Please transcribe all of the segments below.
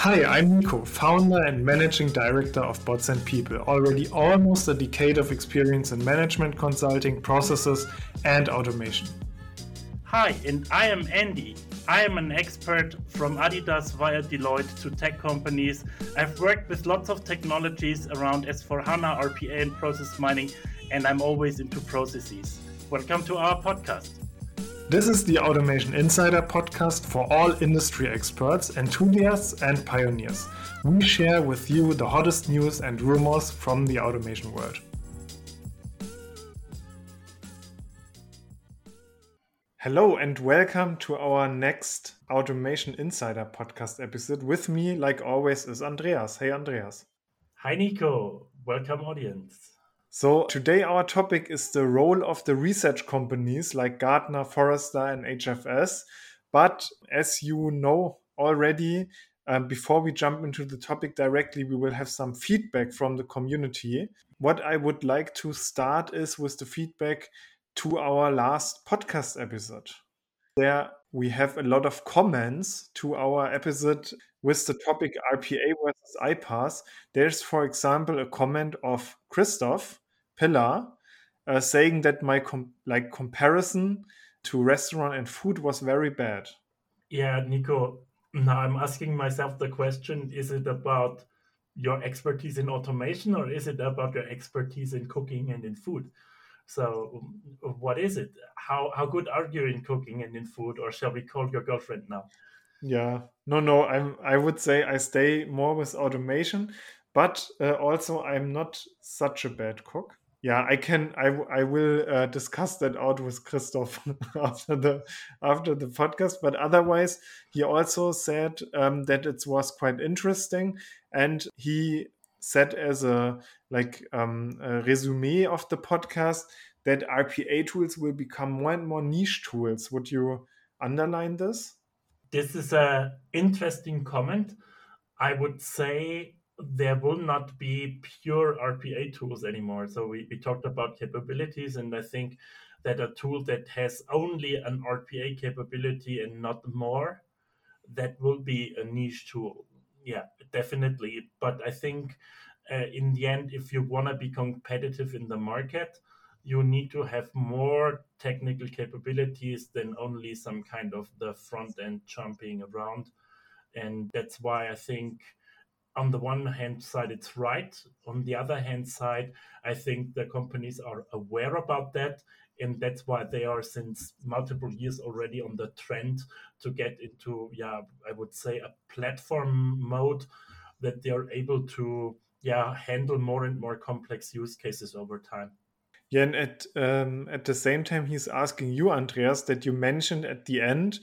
Hi, I'm Nico, founder and managing director of Bots and People. Already almost a decade of experience in management consulting, processes, and automation. Hi, and I am Andy. I am an expert from Adidas via Deloitte to tech companies. I've worked with lots of technologies around S4HANA, RPA, and process mining, and I'm always into processes. Welcome to our podcast. This is the Automation Insider podcast for all industry experts, enthusiasts, and pioneers. We share with you the hottest news and rumors from the automation world. Hello and welcome to our next Automation Insider podcast episode. With me, like always, is Andreas. Hey, Andreas. Hi, Nico. Welcome, audience. So, today our topic is the role of the research companies like Gartner, Forrester, and HFS. But as you know already, um, before we jump into the topic directly, we will have some feedback from the community. What I would like to start is with the feedback to our last podcast episode. There we have a lot of comments to our episode with the topic RPA versus iPaaS. There's, for example, a comment of Christoph Pillar uh, saying that my com- like comparison to restaurant and food was very bad. Yeah, Nico. Now I'm asking myself the question: Is it about your expertise in automation, or is it about your expertise in cooking and in food? So, what is it? How how good are you in cooking and in food, or shall we call your girlfriend now? Yeah, no, no. I'm. I would say I stay more with automation, but uh, also I'm not such a bad cook. Yeah, I can. I I will uh, discuss that out with Christoph after the after the podcast. But otherwise, he also said um, that it was quite interesting, and he said as a like um, a resume of the podcast that RPA tools will become more and more niche tools. Would you underline this? This is a interesting comment. I would say there will not be pure RPA tools anymore. So we, we talked about capabilities, and I think that a tool that has only an RPA capability and not more, that will be a niche tool yeah, definitely. But I think uh, in the end, if you want to be competitive in the market, you need to have more technical capabilities than only some kind of the front end jumping around. And that's why I think on the one hand side it's right on the other hand side i think the companies are aware about that and that's why they are since multiple years already on the trend to get into yeah i would say a platform mode that they are able to yeah handle more and more complex use cases over time. Yeah and at um, at the same time he's asking you andreas that you mentioned at the end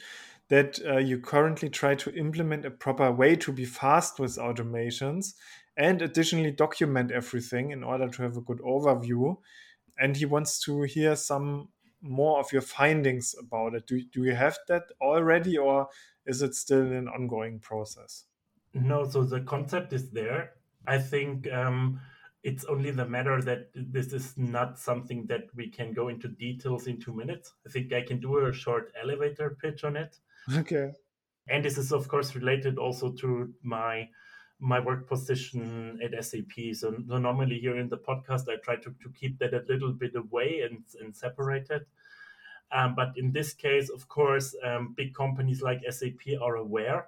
that uh, you currently try to implement a proper way to be fast with automations and additionally document everything in order to have a good overview and he wants to hear some more of your findings about it. Do, do you have that already, or is it still an ongoing process? No, so the concept is there. I think um, it's only the matter that this is not something that we can go into details in two minutes. I think I can do a short elevator pitch on it. Okay. And this is, of course, related also to my my work position at SAP. So, so, normally here in the podcast, I try to, to keep that a little bit away and, and separated. Um, but in this case, of course, um, big companies like SAP are aware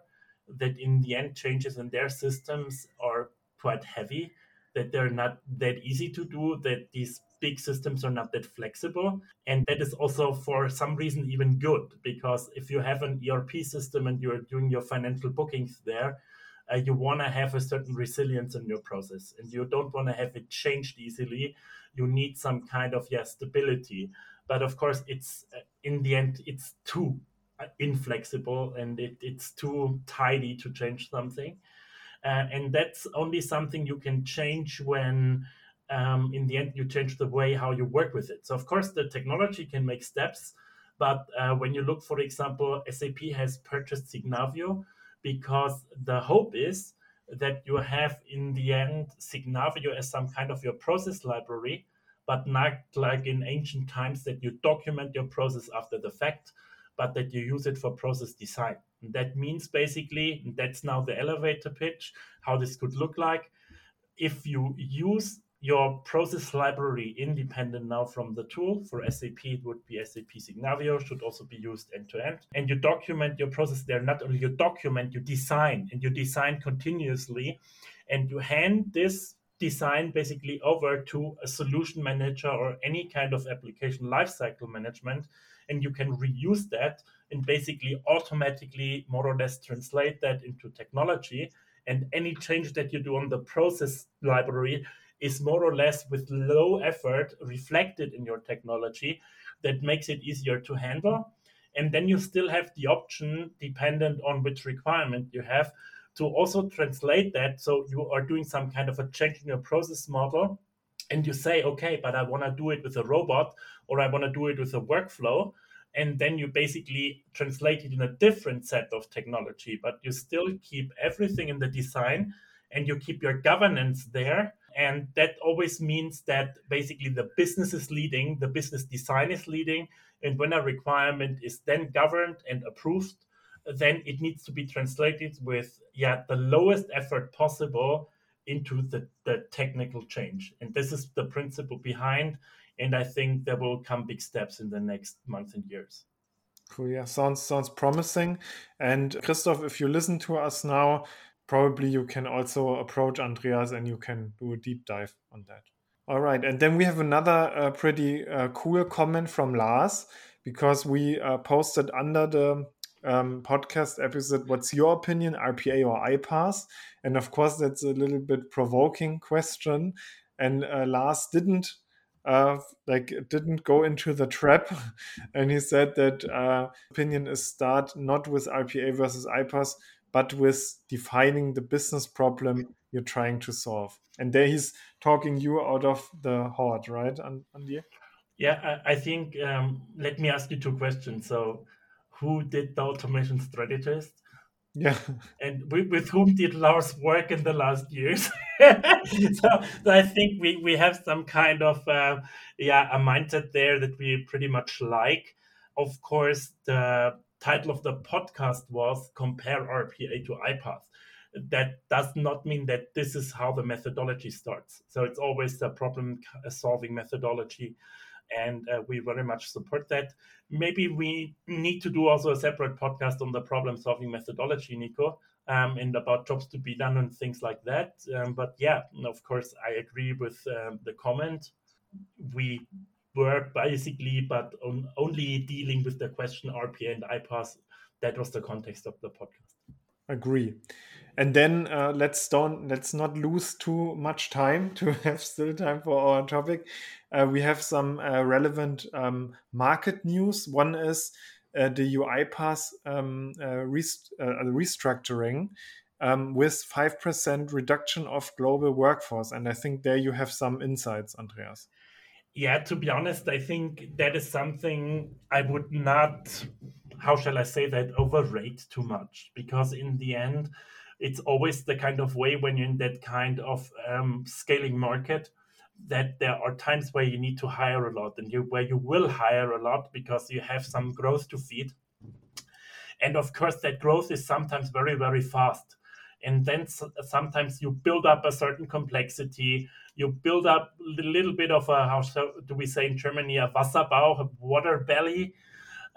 that in the end, changes in their systems are quite heavy, that they're not that easy to do, that these big systems are not that flexible. And that is also for some reason even good, because if you have an ERP system and you're doing your financial bookings there, uh, you want to have a certain resilience in your process and you don't want to have it changed easily. You need some kind of yeah stability. But of course it's uh, in the end it's too uh, inflexible and it, it's too tidy to change something. Uh, and that's only something you can change when um, in the end you change the way how you work with it. So of course the technology can make steps but uh, when you look for example sap has purchased signavio because the hope is that you have in the end Signavio as some kind of your process library, but not like in ancient times that you document your process after the fact, but that you use it for process design. That means basically, that's now the elevator pitch, how this could look like. If you use your process library independent now from the tool. For SAP, it would be SAP Signavio, should also be used end to end. And you document your process there. Not only you document, you design, and you design continuously. And you hand this design basically over to a solution manager or any kind of application lifecycle management. And you can reuse that and basically automatically more or less translate that into technology. And any change that you do on the process library is more or less with low effort reflected in your technology that makes it easier to handle. And then you still have the option, dependent on which requirement you have, to also translate that. So you are doing some kind of a in your process model and you say, okay, but I want to do it with a robot or I want to do it with a workflow. And then you basically translate it in a different set of technology, but you still keep everything in the design and you keep your governance there and that always means that basically the business is leading, the business design is leading. And when a requirement is then governed and approved, then it needs to be translated with yeah the lowest effort possible into the, the technical change. And this is the principle behind. And I think there will come big steps in the next months and years. Cool. Yeah, sounds sounds promising. And Christoph, if you listen to us now, probably you can also approach Andreas and you can do a deep dive on that. All right, and then we have another uh, pretty uh, cool comment from Lars because we uh, posted under the um, podcast episode, "What's your opinion, RPA or iPaaS?" And of course, that's a little bit provoking question. And uh, Lars didn't uh, like didn't go into the trap, and he said that uh, opinion is start not with RPA versus iPaaS, but with defining the business problem you're trying to solve. And there he's talking you out of the horde, right, Andy? Yeah, I, think, um, let me ask you two questions. So, who did the automation strategist? Yeah. And with, with whom did Lars work in the last years? so, so, I think we, we have some kind of, uh, yeah, a mindset there that we pretty much like. Of course, the title of the podcast was Compare RPA to iPaaS. That does not mean that this is how the methodology starts. So it's always the problem solving methodology. And uh, we very much support that. Maybe we need to do also a separate podcast on the problem solving methodology, Nico, um, and about jobs to be done and things like that. Um, but yeah, of course, I agree with um, the comment. We were basically, but on, only dealing with the question RPA and iPaaS. That was the context of the podcast. Agree. And then uh, let's don't let's not lose too much time to have still time for our topic. Uh, we have some uh, relevant um, market news. One is uh, the UiPath um, uh, rest uh, restructuring um, with five percent reduction of global workforce, and I think there you have some insights, Andreas yeah, to be honest, I think that is something I would not, how shall I say that, overrate too much. Because in the end, it's always the kind of way when you're in that kind of um, scaling market that there are times where you need to hire a lot and you where you will hire a lot because you have some growth to feed. And of course, that growth is sometimes very, very fast. And then sometimes you build up a certain complexity you build up a little bit of a how do we say in Germany a Wasserbauch, a water belly,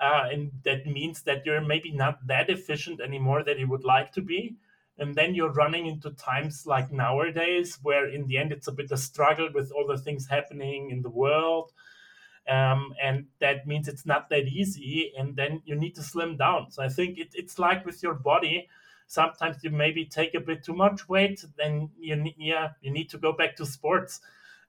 uh, and that means that you're maybe not that efficient anymore that you would like to be. And then you're running into times like nowadays, where in the end it's a bit of struggle with all the things happening in the world. Um, and that means it's not that easy. And then you need to slim down. So I think it, it's like with your body sometimes you maybe take a bit too much weight, then you yeah you need to go back to sports.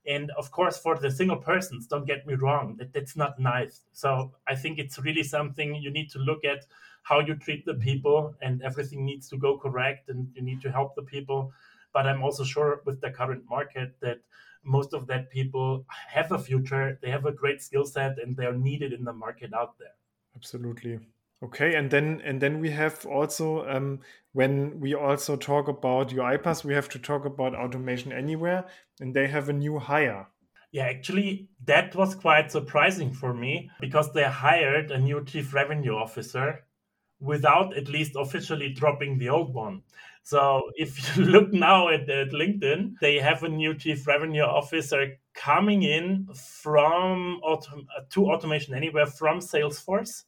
And of course, for the single persons, don't get me wrong, that that's not nice. So I think it's really something you need to look at how you treat the people, and everything needs to go correct, and you need to help the people. But I'm also sure with the current market that most of that people have a future, they have a great skill set, and they're needed in the market out there. Absolutely. Okay, and then and then we have also um, when we also talk about UiPath, we have to talk about automation anywhere, and they have a new hire. Yeah, actually, that was quite surprising for me because they hired a new chief revenue officer without at least officially dropping the old one. So if you look now at, at LinkedIn, they have a new chief revenue officer coming in from to Automation Anywhere from Salesforce,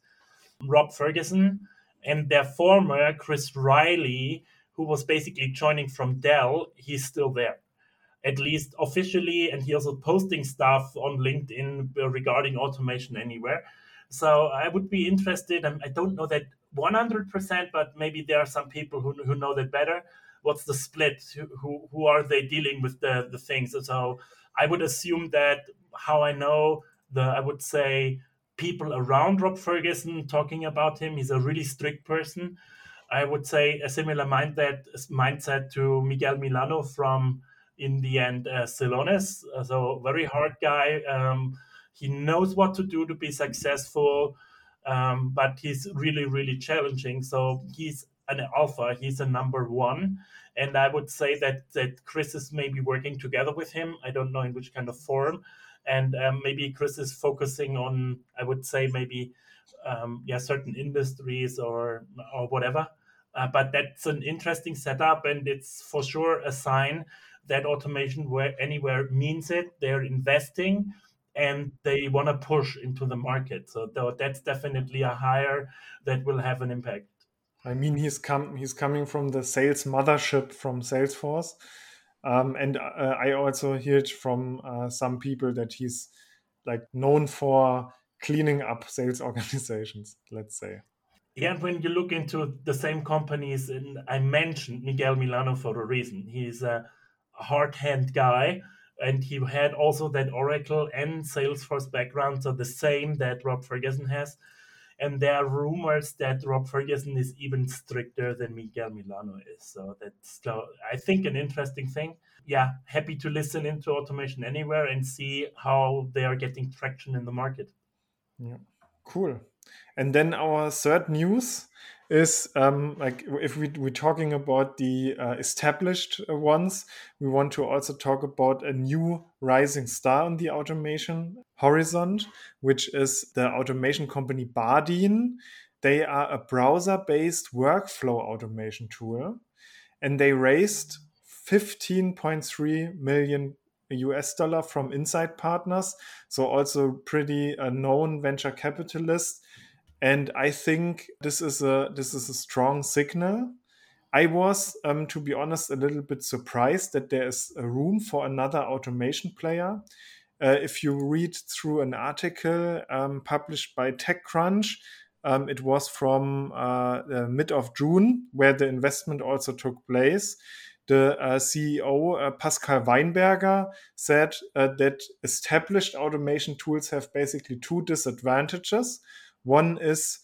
Rob Ferguson, and their former Chris Riley, who was basically joining from Dell, he's still there at least officially, and he also posting stuff on LinkedIn regarding automation anywhere. So I would be interested, I don't know that 100%, but maybe there are some people who, who know that better. What's the split? Who, who are they dealing with the, the things? So I would assume that how I know the, I would say, people around Rob Ferguson talking about him, he's a really strict person. I would say a similar mindset, mindset to Miguel Milano from in the end uh. Uh, so very hard guy. Um, he knows what to do to be successful, um, but he's really really challenging. So he's an alpha. He's a number one, and I would say that that Chris is maybe working together with him. I don't know in which kind of form, and um, maybe Chris is focusing on. I would say maybe. Um, yeah, certain industries or or whatever, uh, but that's an interesting setup, and it's for sure a sign that automation where anywhere means it. They're investing and they want to push into the market. So that's definitely a hire that will have an impact. I mean, he's come he's coming from the sales mothership from Salesforce, um, and uh, I also heard from uh, some people that he's like known for cleaning up sales organizations. Let's say. Yeah, and when you look into the same companies, and I mentioned Miguel Milano for a reason. He's a hard hand guy. And he had also that Oracle and Salesforce background, so the same that Rob Ferguson has. And there are rumors that Rob Ferguson is even stricter than Miguel Milano is. So that's, I think, an interesting thing. Yeah, happy to listen into Automation Anywhere and see how they are getting traction in the market. Yeah, cool. And then our third news is um, like if we, we're talking about the uh, established ones, we want to also talk about a new rising star on the automation horizon, which is the automation company Bardeen. They are a browser based workflow automation tool and they raised 15.3 million US dollar from Insight Partners. So, also pretty a known venture capitalist and I think this is a this is a strong signal. I was, um, to be honest, a little bit surprised that there is a room for another automation player. Uh, if you read through an article um, published by TechCrunch, um, it was from uh, mid of June, where the investment also took place. The uh, CEO, uh, Pascal Weinberger, said uh, that established automation tools have basically two disadvantages. One is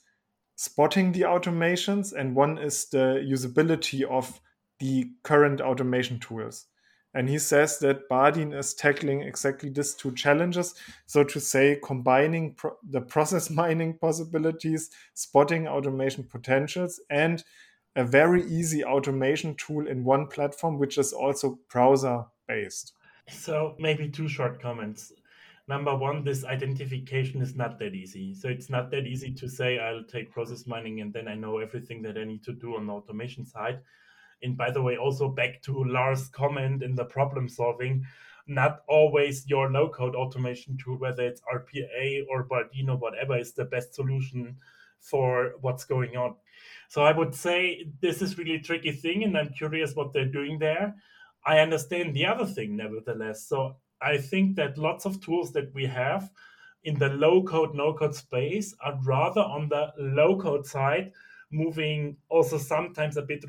spotting the automations, and one is the usability of the current automation tools. And he says that Bardeen is tackling exactly these two challenges. So, to say, combining pro- the process mining possibilities, spotting automation potentials, and a very easy automation tool in one platform, which is also browser based. So, maybe two short comments number one, this identification is not that easy. So it's not that easy to say I'll take process mining and then I know everything that I need to do on the automation side. And by the way, also back to Lars' comment in the problem solving, not always your low code automation tool, whether it's RPA or Bardeen, whatever, is the best solution for what's going on. So I would say this is really tricky thing, and I'm curious what they're doing there. I understand the other thing, nevertheless. So I think that lots of tools that we have in the low code, no code space are rather on the low code side, moving also sometimes a bit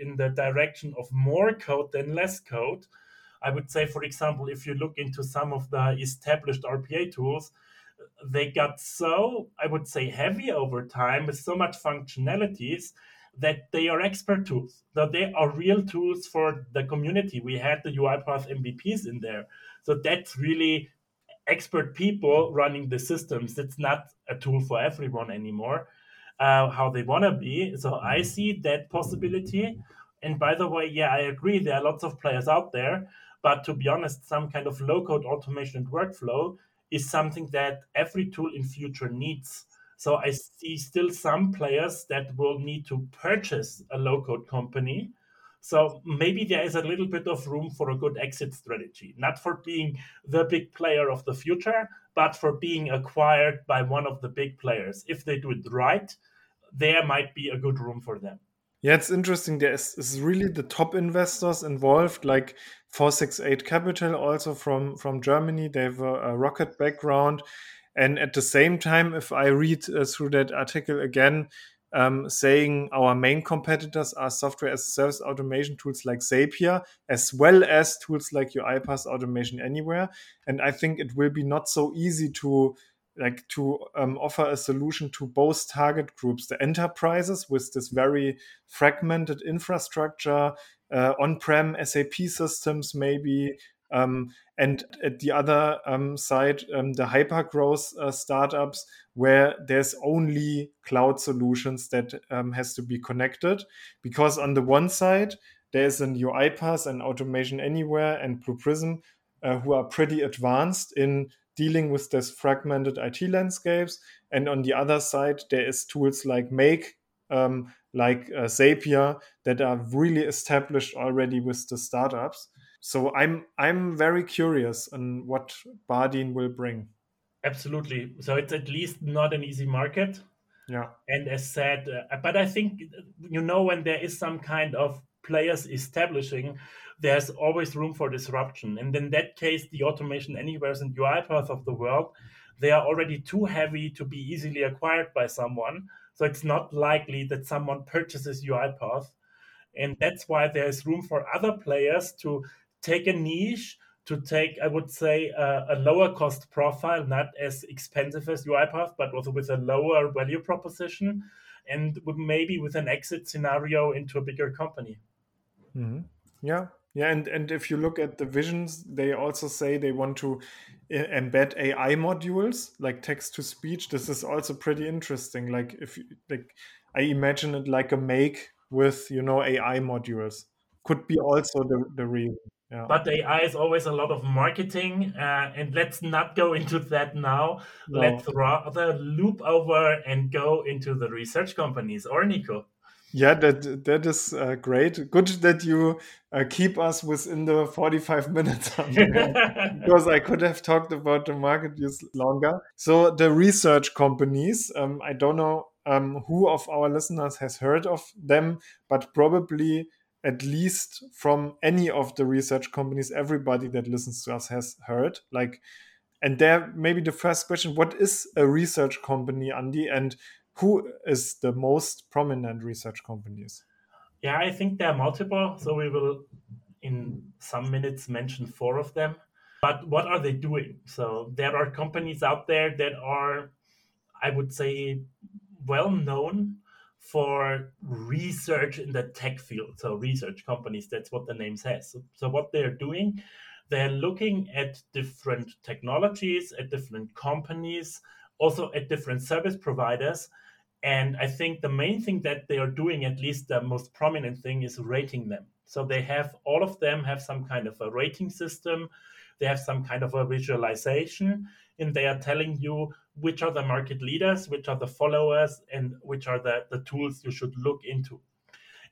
in the direction of more code than less code. I would say, for example, if you look into some of the established RPA tools, they got so, I would say, heavy over time with so much functionalities that they are expert tools. That they are real tools for the community. We had the UiPath MVPs in there. So that's really expert people running the systems. It's not a tool for everyone anymore. Uh, how they want to be. So I see that possibility. And by the way, yeah, I agree. There are lots of players out there. But to be honest, some kind of low code automation and workflow is something that every tool in future needs. So I see still some players that will need to purchase a low code company. So maybe there is a little bit of room for a good exit strategy, not for being the big player of the future, but for being acquired by one of the big players. If they do it right, there might be a good room for them. Yeah, it's interesting. There is, is really the top investors involved, like 468 Capital, also from from Germany. They have a, a rocket background, and at the same time, if I read uh, through that article again, um, saying our main competitors are software as a service automation tools like Zapier, as well as tools like UiPath Automation Anywhere. And I think it will be not so easy to like to um, offer a solution to both target groups the enterprises with this very fragmented infrastructure uh, on-prem sap systems maybe and at the other um, side um, the hyper growth uh, startups where there's only cloud solutions that um, has to be connected because on the one side there's an UiPath and Automation Anywhere and Blue Prism uh, who are pretty advanced in dealing with this fragmented IT landscapes. And on the other side, there is tools like Make, um, like uh, Zapier, that are really established already with the startups. So I'm I'm very curious on what Bardeen will bring. Absolutely. So it's at least not an easy market. Yeah. And as said, uh, but I think you know when there is some kind of players establishing, there's always room for disruption. And in that case, the automation anywheres and UiPath of the world, they are already too heavy to be easily acquired by someone. So it's not likely that someone purchases UiPath. And that's why there's room for other players to take a niche, to take, I would say, a, a lower cost profile, not as expensive as UiPath, but also with a lower value proposition and maybe with an exit scenario into a bigger company. Mm-hmm. Yeah, yeah, and, and if you look at the visions, they also say they want to embed AI modules like text to speech. This is also pretty interesting. Like if like I imagine it like a make with you know AI modules could be also the the reason. Yeah. But AI is always a lot of marketing, uh, and let's not go into that now. No. Let's rather loop over and go into the research companies. Or Nico. Yeah, that that is uh, great. Good that you uh, keep us within the 45 minutes because I could have talked about the market use longer. So the research companies, um, I don't know um, who of our listeners has heard of them, but probably at least from any of the research companies, everybody that listens to us has heard. Like, and there maybe the first question: What is a research company, Andy? And who is the most prominent research companies? Yeah, I think there are multiple. So we will, in some minutes, mention four of them. But what are they doing? So there are companies out there that are, I would say, well known for research in the tech field. So research companies, that's what the name says. So, so what they're doing, they're looking at different technologies, at different companies, also at different service providers and I think the main thing that they are doing, at least the most prominent thing, is rating them. So they have all of them have some kind of a rating system. They have some kind of a visualization, and they are telling you which are the market leaders, which are the followers, and which are the, the tools you should look into.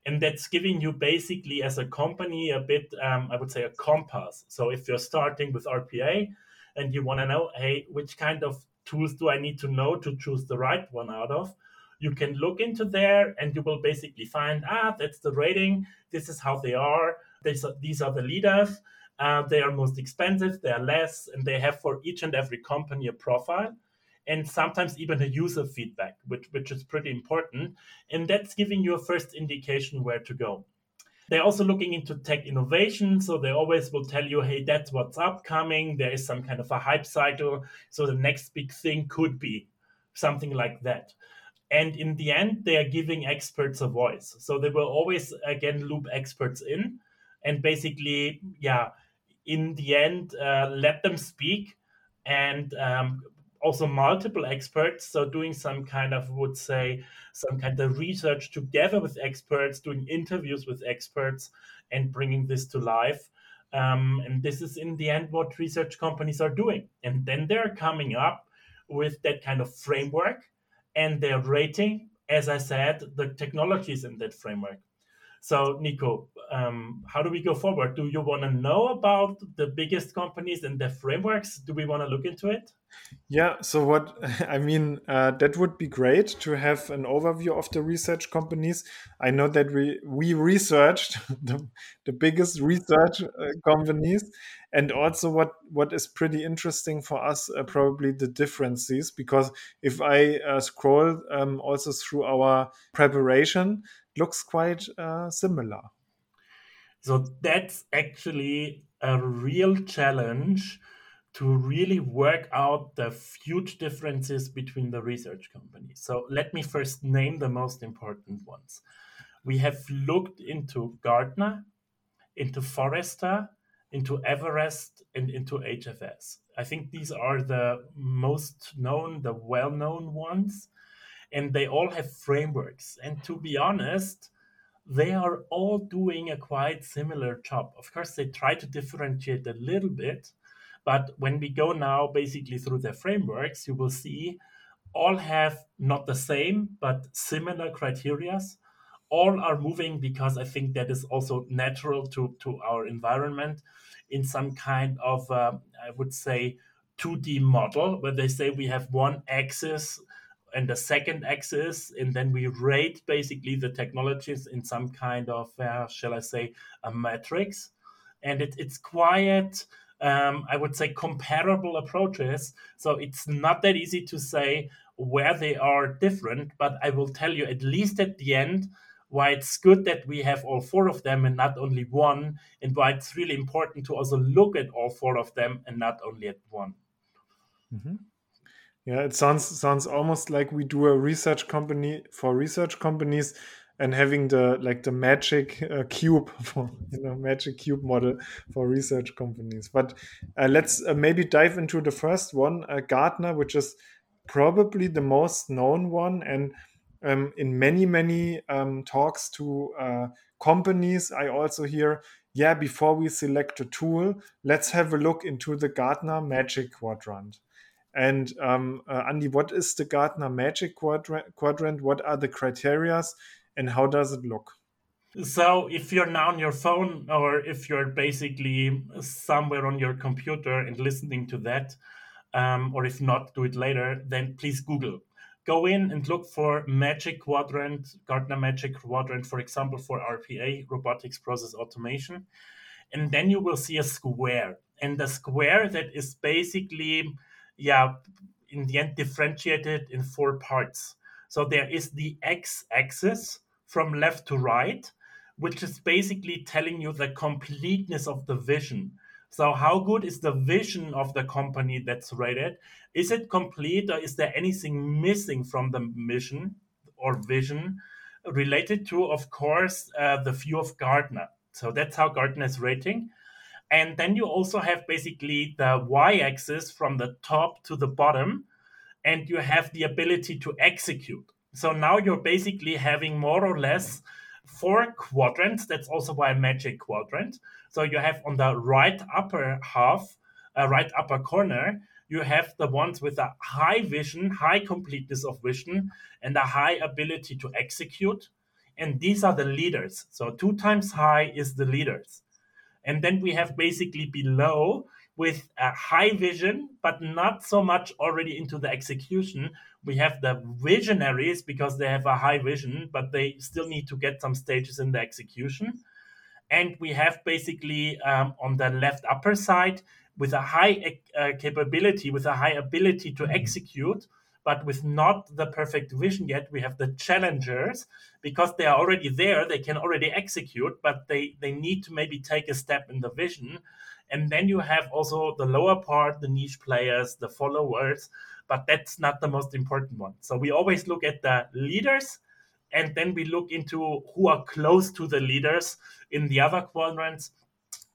And that's giving you basically, as a company, a bit, um, I would say, a compass. So if you're starting with RPA and you want to know, hey, which kind of tools do I need to know to choose the right one out of? you can look into there and you will basically find ah that's the rating this is how they are these are, these are the leaders uh, they are most expensive they are less and they have for each and every company a profile and sometimes even a user feedback which, which is pretty important. And that's giving you a first indication where to go. They're also looking into tech innovation so they always will tell you hey that's what's upcoming. There is some kind of a hype cycle. So the next big thing could be something like that. And in the end they are giving experts a voice. So they will always again loop experts in and basically yeah in the end uh, let them speak and um, also multiple experts so doing some kind of would say some kind of research together with experts doing interviews with experts and bringing this to life. Um, and this is in the end what research companies are doing. And then they're coming up with that kind of framework and they're rating, as I said, the technologies in that framework. So, Nico, um, how do we go forward? Do you want to know about the biggest companies and their frameworks? Do we want to look into it? Yeah, so what I mean, uh, that would be great to have an overview of the research companies. I know that we we researched the, the biggest research uh, companies, and also what what is pretty interesting for us uh, probably the differences because if I uh, scroll um, also through our preparation, looks quite uh, similar. So that's actually a real challenge to really work out the huge differences between the research companies. So let me first name the most important ones. We have looked into Gartner, into Forrester, into Everest, and into HFS. I think these are the most known, the well known ones, and they all have frameworks. And to be honest, they are all doing a quite similar job. Of course, they try to differentiate a little bit, but when we go now basically through their frameworks, you will see all have not the same, but similar criterias. All are moving because I think that is also natural to, to our environment in some kind of, uh, I would say, 2D model where they say we have one axis and the second axis, and then we rate basically the technologies in some kind of, uh, shall I say, a matrix. And it, it's quite um, I would say, comparable approaches. So it's not that easy to say where they are different, but I will tell you at least at the end why it's good that we have all four of them and not only one, and why it's really important to also look at all four of them and not only at one. Mm-hmm. Yeah, it sounds sounds almost like we do a research company for research companies and having the like the magic uh, cube for you know magic cube model for research companies. But uh, let's uh, maybe dive into the first one uh, gartner which is probably the most known one. And um, in many many um, talks to uh, companies i also hear yeah before we select a tool let's have a look into the gartner magic quadrant and um, uh, Andy, what is the Gartner Magic Quadrant? quadrant? What are the criterias? and how does it look? So, if you're now on your phone or if you're basically somewhere on your computer and listening to that, um, or if not, do it later, then please Google. Go in and look for Magic Quadrant, Gartner Magic Quadrant, for example, for RPA, Robotics Process Automation. And then you will see a square. And the square that is basically, yeah, in the end, differentiated in four parts. So there is the x axis from left to right, which is basically telling you the completeness of the vision. So, how good is the vision of the company that's rated? Is it complete or is there anything missing from the mission or vision related to, of course, uh, the view of Gartner? So, that's how Gartner is rating. And then you also have basically the y axis from the top to the bottom, and you have the ability to execute. So now you're basically having more or less four quadrants. That's also why magic quadrant. So you have on the right upper half, uh, right upper corner, you have the ones with a high vision, high completeness of vision, and a high ability to execute. And these are the leaders. So two times high is the leaders. And then we have basically below with a high vision, but not so much already into the execution. We have the visionaries because they have a high vision, but they still need to get some stages in the execution. And we have basically um, on the left upper side with a high uh, capability, with a high ability to execute, but with not the perfect vision yet. We have the challengers because they are already there, they can already execute, but they, they need to maybe take a step in the vision. And then you have also the lower part, the niche players, the followers, but that's not the most important one. So we always look at the leaders and then we look into who are close to the leaders in the other quadrants.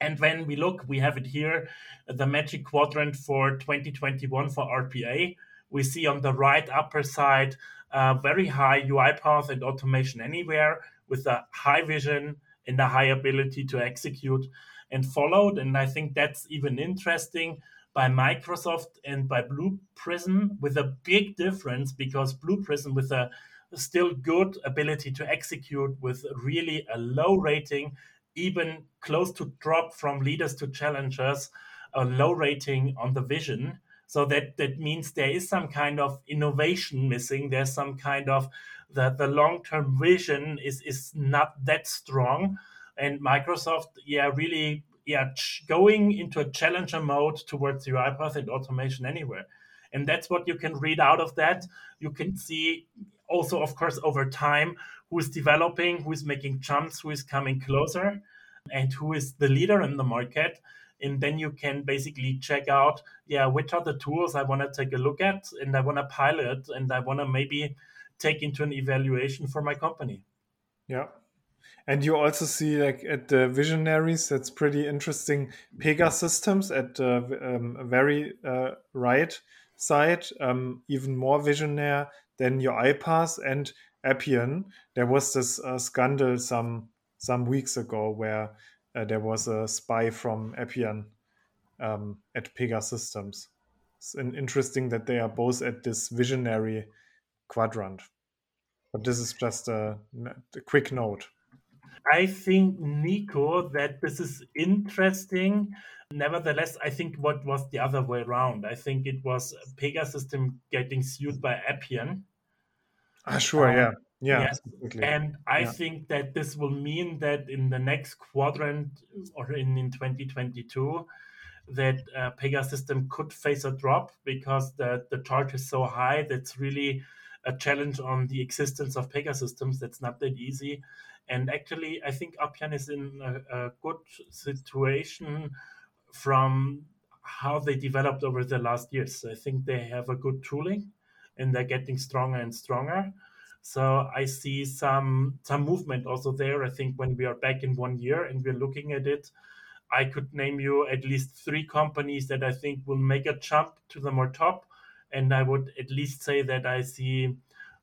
And when we look, we have it here, the magic quadrant for 2021 for RPA. We see on the right upper side a very high UI UiPath and automation anywhere with a high vision and a high ability to execute and followed. And I think that's even interesting by Microsoft and by Blue Prism with a big difference because Blue Prism with a still good ability to execute with really a low rating, even close to drop from leaders to challengers, a low rating on the vision. So that that means there is some kind of innovation missing. There's some kind of the, the long-term vision is is not that strong. And Microsoft, yeah, really yeah, going into a challenger mode towards UiPath and automation anywhere. And that's what you can read out of that. You can see also, of course, over time, who is developing, who is making jumps, who is coming closer, and who is the leader in the market. And then you can basically check out, yeah, which are the tools I want to take a look at and I want to pilot and I want to maybe take into an evaluation for my company. Yeah. And you also see like at the visionaries, that's pretty interesting. pega systems at the um, very uh, right side, um, even more visionary than UiPath and Appian. There was this uh, scandal some some weeks ago where uh, there was a spy from Appian um, at Pegasystems. It's interesting that they are both at this visionary quadrant. But this is just a, a quick note. I think, Nico, that this is interesting. Nevertheless, I think what was the other way around? I think it was Pegasystem getting sued by Appian. Ah, sure, um, yeah. Yeah, yes. and I yeah. think that this will mean that in the next quadrant or in, in 2022, that uh, Pegasystem could face a drop because the, the charge is so high that's really a challenge on the existence of Pega systems. That's not that easy. And actually, I think Appian is in a, a good situation from how they developed over the last years. I think they have a good tooling and they're getting stronger and stronger. So I see some some movement also there. I think when we are back in one year and we're looking at it, I could name you at least three companies that I think will make a jump to the more top. And I would at least say that I see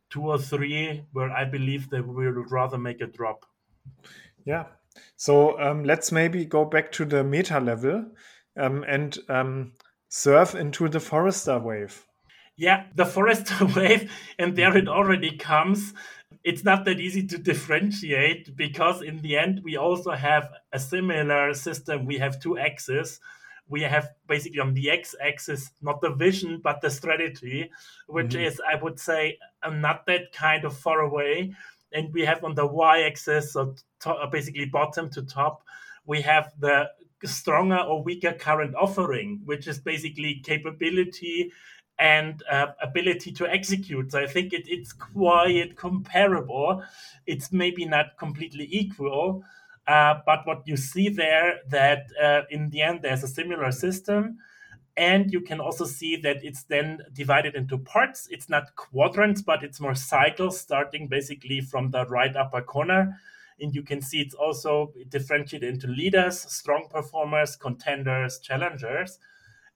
two or three where I believe they will rather make a drop. Yeah. So um, let's maybe go back to the meta level um, and um, surf into the Forrester wave. Yeah, the Forrester wave, and there it already comes. It's not that easy to differentiate because in the end we also have a similar system. We have two axes we have basically on the x-axis not the vision but the strategy which mm-hmm. is i would say uh, not that kind of far away and we have on the y-axis so to, uh, basically bottom to top we have the stronger or weaker current offering which is basically capability and uh, ability to execute. So I think it, it's quite comparable. It's maybe not completely equal, uh, but what you see there that uh, in the end there's a similar system and you can also see that it's then divided into parts it's not quadrants but it's more cycles starting basically from the right upper corner and you can see it's also differentiated into leaders strong performers contenders challengers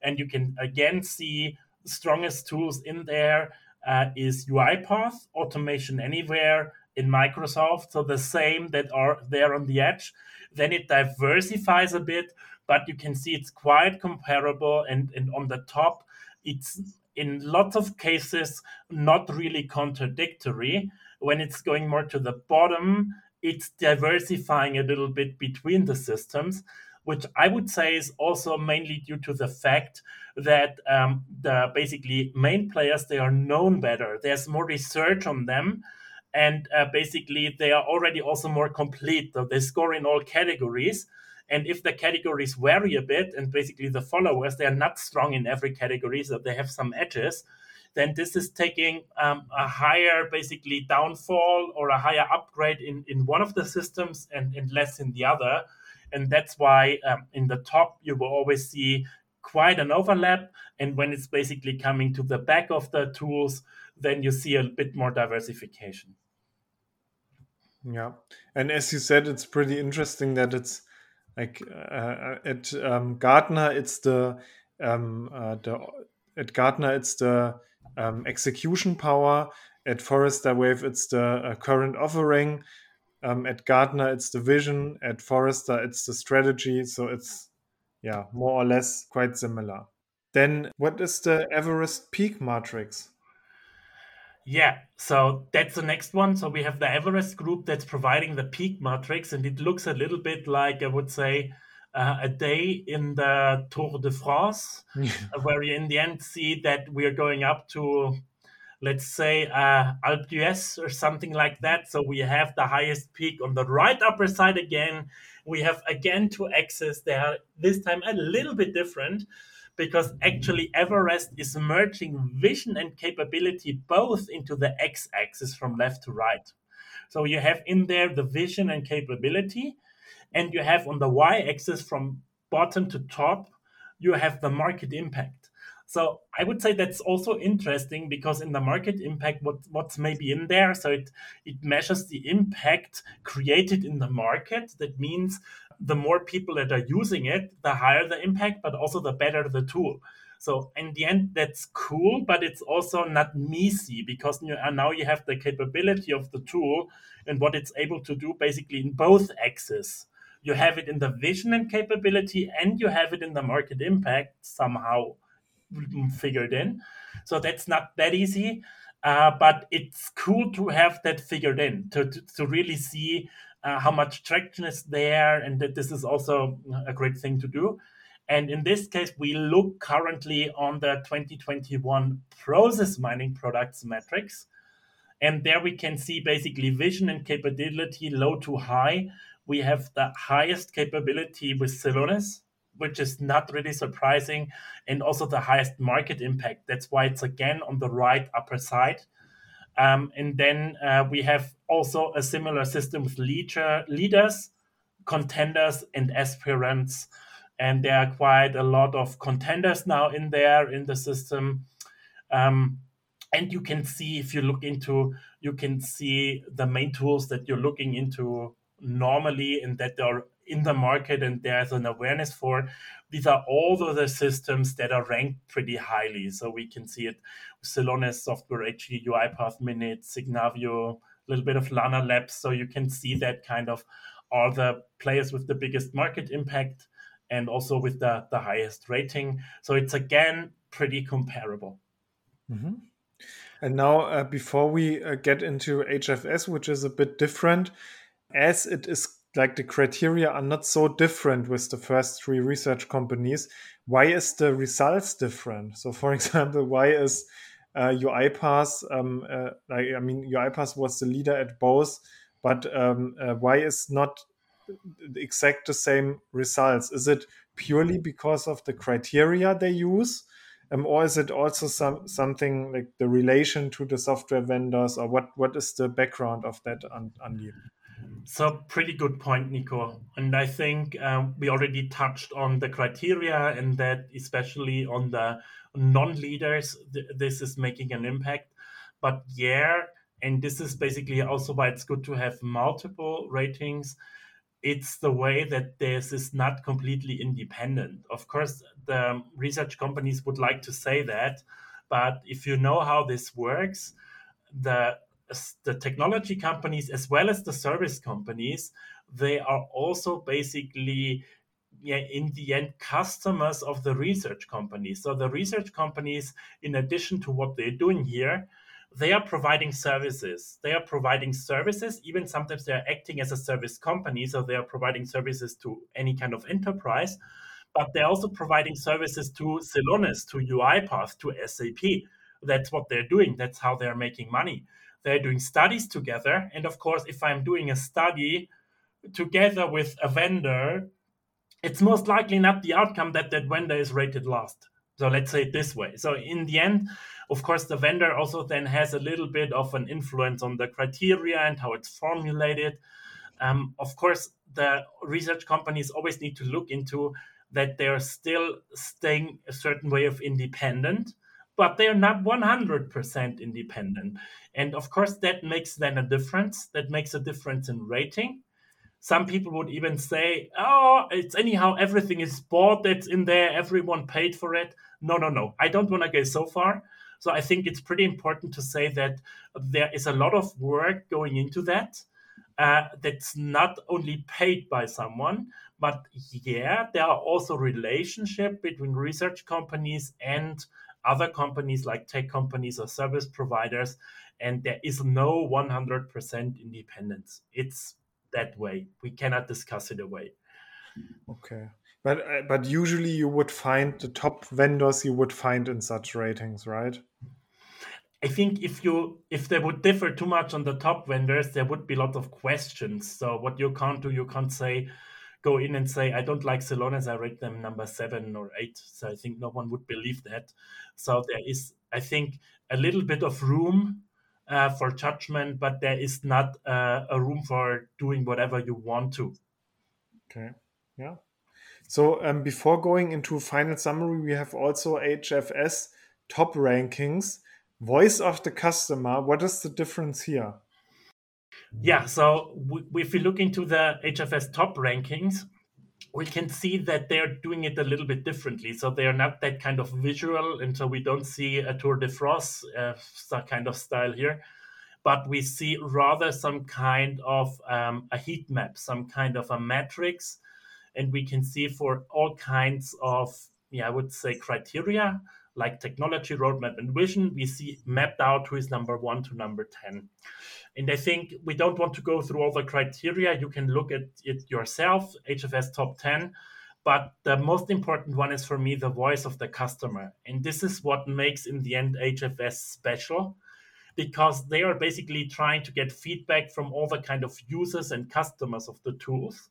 and you can again see strongest tools in there uh, is UiPath, Automation Anywhere, in Microsoft, so the same that are there on the edge. Then it diversifies a bit, but you can see it's quite comparable. And, and on the top, it's in lots of cases not really contradictory. When it's going more to the bottom, it's diversifying a little bit between the systems, which I would say is also mainly due to the fact that um, the basically main players they are known better. There's more research on them, and uh, basically they are already also more complete. So they score in all categories. And if the categories vary a bit, and basically the followers they are not strong in every category, so they have some edges, then this is taking um, a higher basically downfall or a higher upgrade in, in one of the systems and, and less in the other. And that's why um, in the top you will always see quite an overlap. And when it's basically coming to the back of the tools, then you see a bit more diversification. Yeah, and as you said, it's pretty interesting that it's like uh, at um, Gartner, it's the um, uh, the at Gartner, it's the um, execution power. At Forrester Wave, it's the uh, current offering. Um, at Gartner, it's the vision. At Forrester, it's the strategy. So it's yeah, more or less quite similar. Then what is the Everest peak matrix? Yeah, so that's the next one. So we have the Everest group that's providing the peak matrix, and it looks a little bit like I would say uh, a day in the Tour de France, where you in the end see that we are going up to, let's say, uh, or something like that. So we have the highest peak on the right upper side again. We have again two axes. They are this time a little bit different because actually Everest is merging vision and capability both into the x axis from left to right. So you have in there the vision and capability, and you have on the y axis from bottom to top, you have the market impact. So I would say that's also interesting because in the market impact, what, what's maybe in there, so it, it measures the impact created in the market. That means the more people that are using it, the higher the impact, but also the better the tool. So in the end, that's cool, but it's also not messy because uh, now you have the capability of the tool and what it's able to do basically in both axes. You have it in the vision and capability, and you have it in the market impact somehow figured in. So that's not that easy, uh, but it's cool to have that figured in to, to, to really see uh, how much traction is there, and that this is also a great thing to do. And in this case, we look currently on the 2021 process mining products metrics. And there we can see basically vision and capability low to high. We have the highest capability with Celonis, which is not really surprising, and also the highest market impact. That's why it's again on the right upper side. Um, and then uh, we have also a similar system with leader, leaders, contenders, and aspirants. And there are quite a lot of contenders now in there in the system. Um, and you can see if you look into, you can see the main tools that you're looking into normally and that are in the market and there's an awareness for these are all the systems that are ranked pretty highly. So we can see it Celonis software AG, UiPath Minit signavio a little bit of lana labs. So you can see that kind of are the players with the biggest market impact and also with the, the highest rating. So it's again pretty comparable. Mm-hmm. and now uh, before we uh, get into hfs which is a bit different as it is like the criteria are not so different with the first three research companies why is the results different so for example why is uh, UiPath, um, uh, like I mean, UiPath was the leader at both, but um, uh, why is not the exact the same results? Is it purely because of the criteria they use, um, or is it also some something like the relation to the software vendors, or what what is the background of that, Andy? So, pretty good point, Nico. And I think um, we already touched on the criteria, and that especially on the non leaders, th- this is making an impact. But yeah, and this is basically also why it's good to have multiple ratings. It's the way that this is not completely independent. Of course, the research companies would like to say that, but if you know how this works, the the technology companies as well as the service companies they are also basically yeah, in the end customers of the research companies so the research companies in addition to what they're doing here they are providing services they are providing services even sometimes they are acting as a service company so they are providing services to any kind of enterprise but they're also providing services to Celonis, to UiPath, to SAP. That's what they're doing. That's how they're making money they're doing studies together. And of course, if I'm doing a study together with a vendor, it's most likely not the outcome that that vendor is rated last. So let's say it this way. So in the end, of course, the vendor also then has a little bit of an influence on the criteria and how it's formulated. Um, of course, the research companies always need to look into that they're still staying a certain way of independent but they're not 100% independent. And of course, that makes then a difference. That makes a difference in rating. Some people would even say, oh, it's anyhow, everything is bought that's in there, everyone paid for it. No, no, no. I don't want to go so far. So I think it's pretty important to say that there is a lot of work going into that. uh, that's not only paid by someone, but yeah, there are also relationship between research companies and other companies like tech companies or service providers, and there is no 100% independence. It's that way. We cannot discuss it away. Okay. But uh, but usually you would find the top vendors you would find in such ratings, right? I think if you if they would differ too much on the top vendors, there would be a lot of questions. So what you can't do, you can't say go in and say I don't like Celonis, I rate them number seven or eight. So I think no one would believe that. So there is, I think, a little bit of room uh, for judgment, but there is not uh, a room for doing whatever you want to. Okay. Yeah. So um, before going into final summary, we have also HFS top rankings. Voice of the customer. What is the difference here? Yeah. So if we look into the HFS top rankings, we can see that they're doing it a little bit differently. So they are not that kind of visual, and so we don't see a Tour de France uh, kind of style here, but we see rather some kind of um, a heat map, some kind of a matrix, and we can see for all kinds of, yeah, I would say criteria like technology, roadmap, and vision, we see mapped out who is number one to number 10. And I think we don't want to go through all the criteria. You can look at it yourself, HFS top 10. But the most important one is for me the voice of the customer. And this is what makes, in the end, HFS special because they are basically trying to get feedback from all the kind of users and customers of the tools.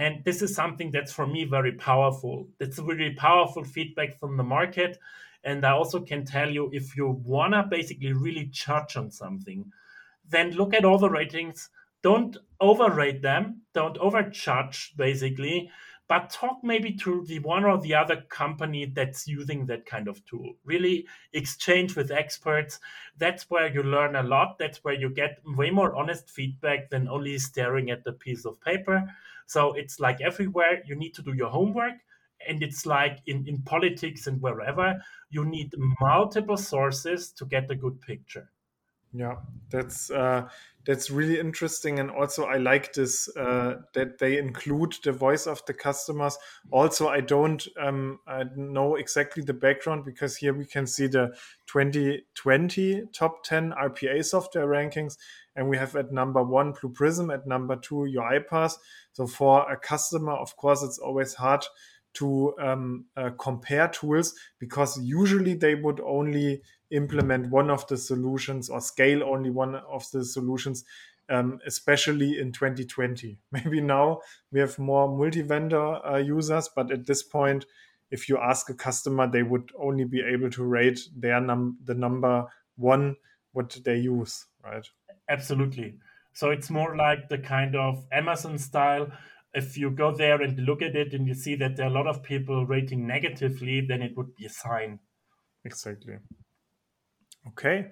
And this is something that's for me very powerful. It's really powerful feedback from the market. And I also can tell you if you want to basically really judge on something, then look at all the ratings. Don't overrate them. Don't overcharge, basically. But talk maybe to the one or the other company that's using that kind of tool. Really exchange with experts. That's where you learn a lot. That's where you get way more honest feedback than only staring at the piece of paper. So it's like everywhere, you need to do your homework. And it's like in, in politics and wherever, you need multiple sources to get a good picture. Yeah, that's uh, that's really interesting, and also I like this uh, that they include the voice of the customers. Also, I don't um, I know exactly the background because here we can see the 2020 top 10 RPA software rankings, and we have at number one Blue Prism, at number two UiPath. So for a customer, of course, it's always hard to um, uh, compare tools because usually they would only implement one of the solutions or scale only one of the solutions, um, especially in 2020. Maybe now we have more multi vendor uh, users, but at this point, if you ask a customer, they would only be able to rate their num the number one what they use, right? Absolutely. So it's more like the kind of Amazon style if you go there and look at it and you see that there are a lot of people rating negatively, then it would be a sign. Exactly. Okay.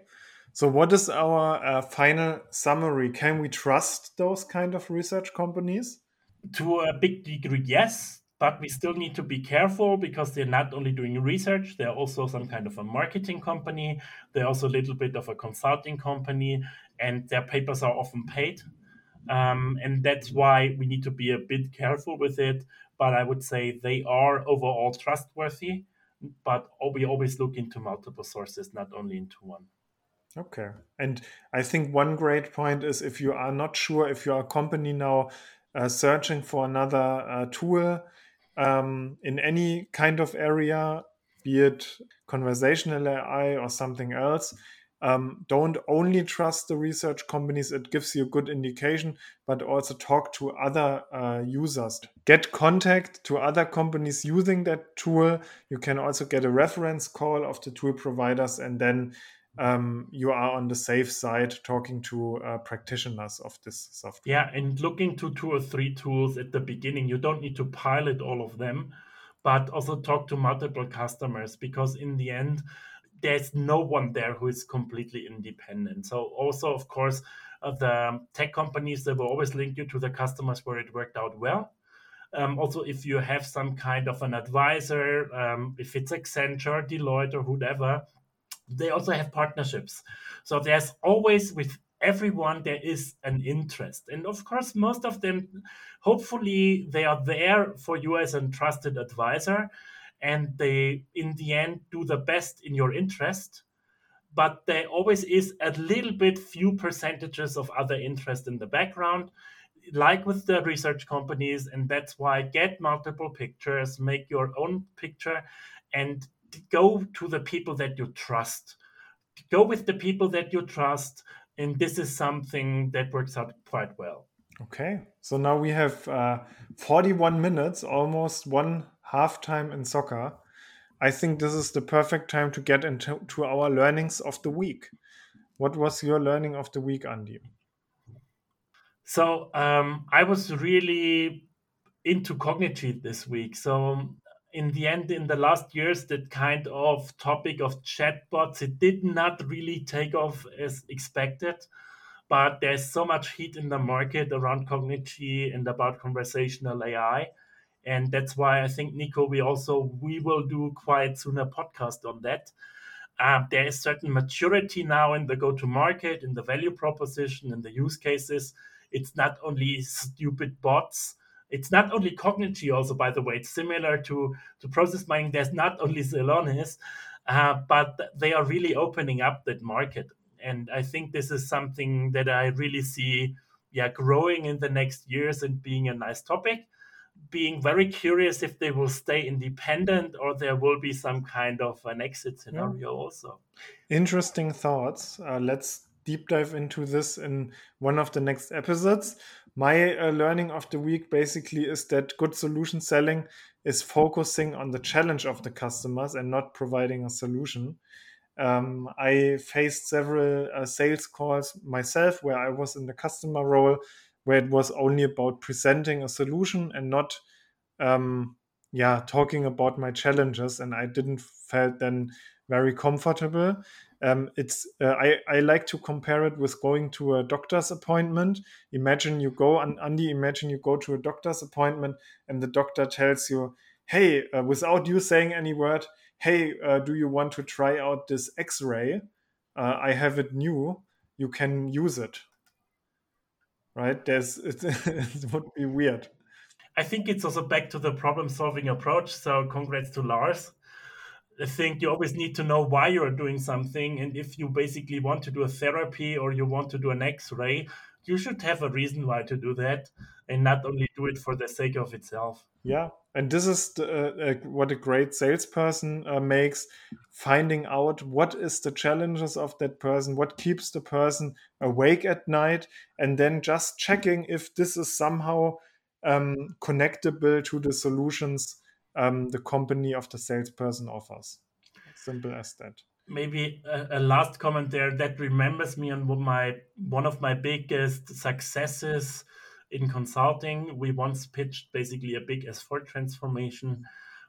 So, what is our uh, final summary? Can we trust those kind of research companies? To a big degree, yes. But we still need to be careful because they're not only doing research, they're also some kind of a marketing company. They're also a little bit of a consulting company, and their papers are often paid. Um, and that's why we need to be a bit careful with it. But I would say they are overall trustworthy, but we always look into multiple sources, not only into one. Okay. And I think one great point is if you are not sure if you're a company now uh, searching for another uh, tool um, in any kind of area, be it conversational AI or something else, um, don't only trust the research companies. It gives you a good indication but also talk to other uh, users. Get contact to other companies using that tool. You can also get a reference call of the tool providers and then um, you are on the safe side talking to uh, practitioners of this software yeah and looking to two or three tools at the beginning you don't need to pilot all of them but also talk to multiple customers because in the end there's no one there who is completely independent. So also, of course, uh, the tech companies they will always link you to the customers where it worked out well. Um, also, if you have some kind of an advisor, um, if it's Accenture, Deloitte, or whatever, they also have partnerships. So there's always with everyone there is an interest and of course most of them hopefully they are there for you as a trusted advisor and they in the end do the best in your interest but there always is a little bit few percentages of other interest in the background like with the research companies and that's why get multiple pictures make your own picture and go to the people that you trust. Go with the people that you trust and this is something that works out quite well. Okay so now we have uh, 41 minutes almost one half time in soccer. I think this is the perfect time to get into to our learnings of the week. What was your learning of the week andy? So um, i was really into Cognigy this week. So in the end, in the last years, that kind of topic of chatbots, it did not really take off as expected. But there's so much heat in the market around Cognigy and about conversational AI. And that's why I think, Nico, we also we will do quite soon a podcast on that. Uh, there is certain maturity now in the go-to-market, in the value proposition, in the use cases. It's not only stupid bots it's not only Cognigy, also by the way. It's similar to to process mining. There's not only Celonis, uh, but they are really opening up that market. And I think this is something that I really see, yeah, growing in the next years and being a nice topic. Being very curious if they will stay independent or there will be some kind of an exit scenario yeah. also. Interesting thoughts. Uh, let's deep dive into this in one of the next episodes my uh, learning of the week basically is that good solution selling is focusing on the challenge of the customers and not providing a solution. Um, I faced several uh, sales calls myself where I was in the customer role, where it was only about presenting a solution and not, um, yeah, talking about my challenges. And I didn't felt then very comfortable. Um, it's uh, I, I like to compare it with going to a doctor's appointment. Imagine you go and Andy, imagine you go to a doctor's appointment and the doctor tells you, "Hey, uh, without you saying any word, hey, uh, do you want to try out this X-ray? Uh, I have it new. You can use it." Right? There's it, would be weird. I think it's also back to the problem-solving approach. So, congrats to Lars I think you always need to know why you're doing something. And if you basically want to do a therapy or you want to do an x ray, you should have a reason why to do that and not only do it for the sake of itself. Yeah. And this is the, uh, uh, what a great salesperson uh, makes finding out what is the challenges of that person, what keeps the person awake at night, and then just checking if this is somehow um, connectable to the solutions um, the company of the salesperson offers. Simple as that. Maybe a, a, last comment there that remembers me on my one of my biggest successes in consulting. We once pitched basically a big S4 transformation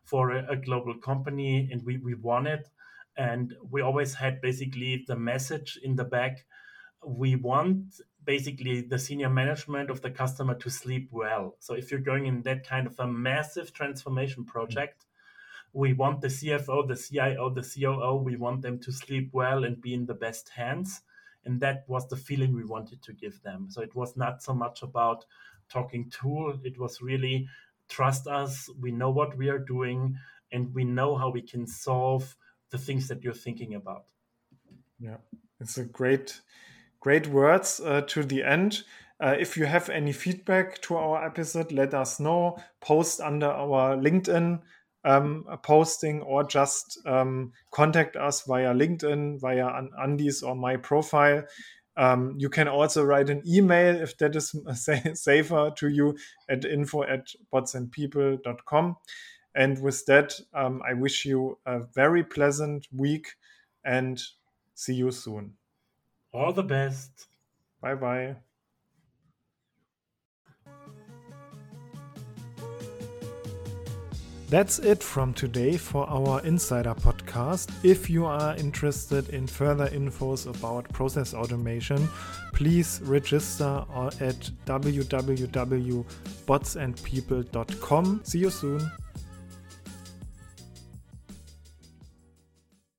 for a, a global company, and we we won it. And we always had basically the message in the back we want basically the senior management of the customer to sleep well. So if you're going in that kind of a massive transformation mm. project, we want the CFO, the CIO, the COO, we want them to sleep well and be in the best hands. And that was the feeling we wanted to give them. So it was not so much about talking tool, it was really trust us, we know what we are doing, and we know how we can solve the things that you're thinking about. Yeah, it's a great great words uh, to the end. Uh, if you have any feedback to our episode, let us know. Post under our LinkedIn um, posting or just um, contact us via LinkedIn, via Andy's or my profile. Um, you can also write an email if that is safer to you at info at botsandpeople.com. And with that, um, I wish you a very pleasant week and see you soon. All the best. Bye bye. That's it from today for our Insider podcast. If you are interested in further infos about process automation, please register at www.botsandpeople.com. See you soon.